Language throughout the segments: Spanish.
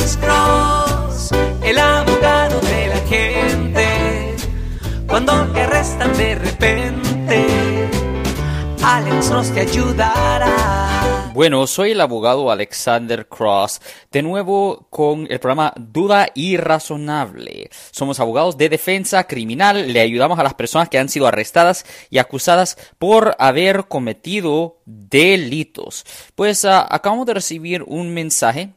Alex Cross, el abogado de la gente. Cuando te arrestan de repente, Alex Cross te ayudará. Bueno, soy el abogado Alexander Cross, de nuevo con el programa Duda Irrazonable. Somos abogados de defensa criminal, le ayudamos a las personas que han sido arrestadas y acusadas por haber cometido delitos. Pues uh, acabamos de recibir un mensaje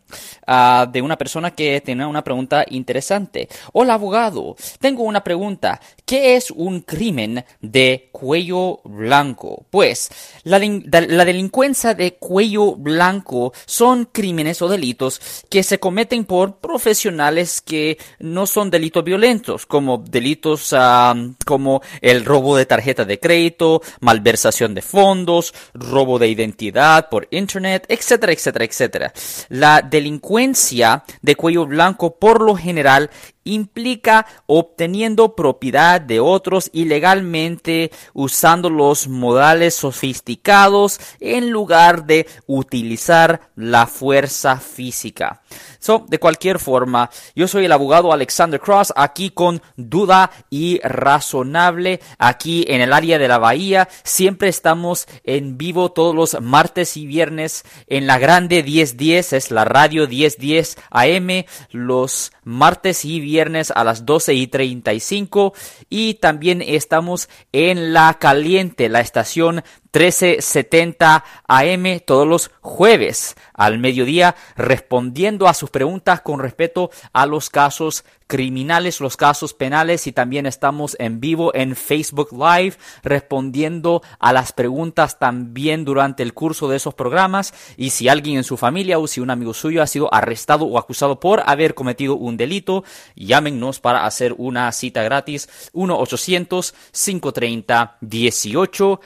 uh, de una persona que tenía una pregunta interesante. Hola abogado, tengo una pregunta. ¿Qué es un crimen de cuello blanco? Pues la, la delincuencia de cuello blanco son crímenes o delitos que se cometen por profesionales que no son delitos violentos, como delitos uh, como el robo de tarjeta de crédito, malversación de fondos, robo de identidad por internet, etcétera, etcétera, etcétera. La delincuencia de cuello blanco por lo general implica obteniendo propiedad de otros ilegalmente usando los modales sofisticados en lugar de utilizar la fuerza física. So, de cualquier forma, yo soy el abogado Alexander Cross, aquí con duda y razonable, aquí en el área de la bahía. Siempre estamos en vivo todos los martes y viernes en la grande 1010, es la radio 1010 AM, los martes y viernes a las 12 y 35 y también estamos en la caliente, la estación 1370 AM todos los jueves al mediodía respondiendo a sus preguntas con respecto a los casos criminales, los casos penales y también estamos en vivo en Facebook Live respondiendo a las preguntas también durante el curso de esos programas. Y si alguien en su familia o si un amigo suyo ha sido arrestado o acusado por haber cometido un delito, llámenos para hacer una cita gratis. 1 800 530 1800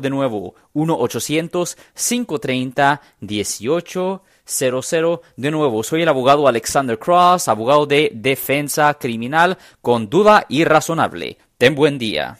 de nuevo, 1-800-530-1800. De nuevo, soy el abogado Alexander Cross, abogado de defensa criminal con duda irrazonable. Ten buen día.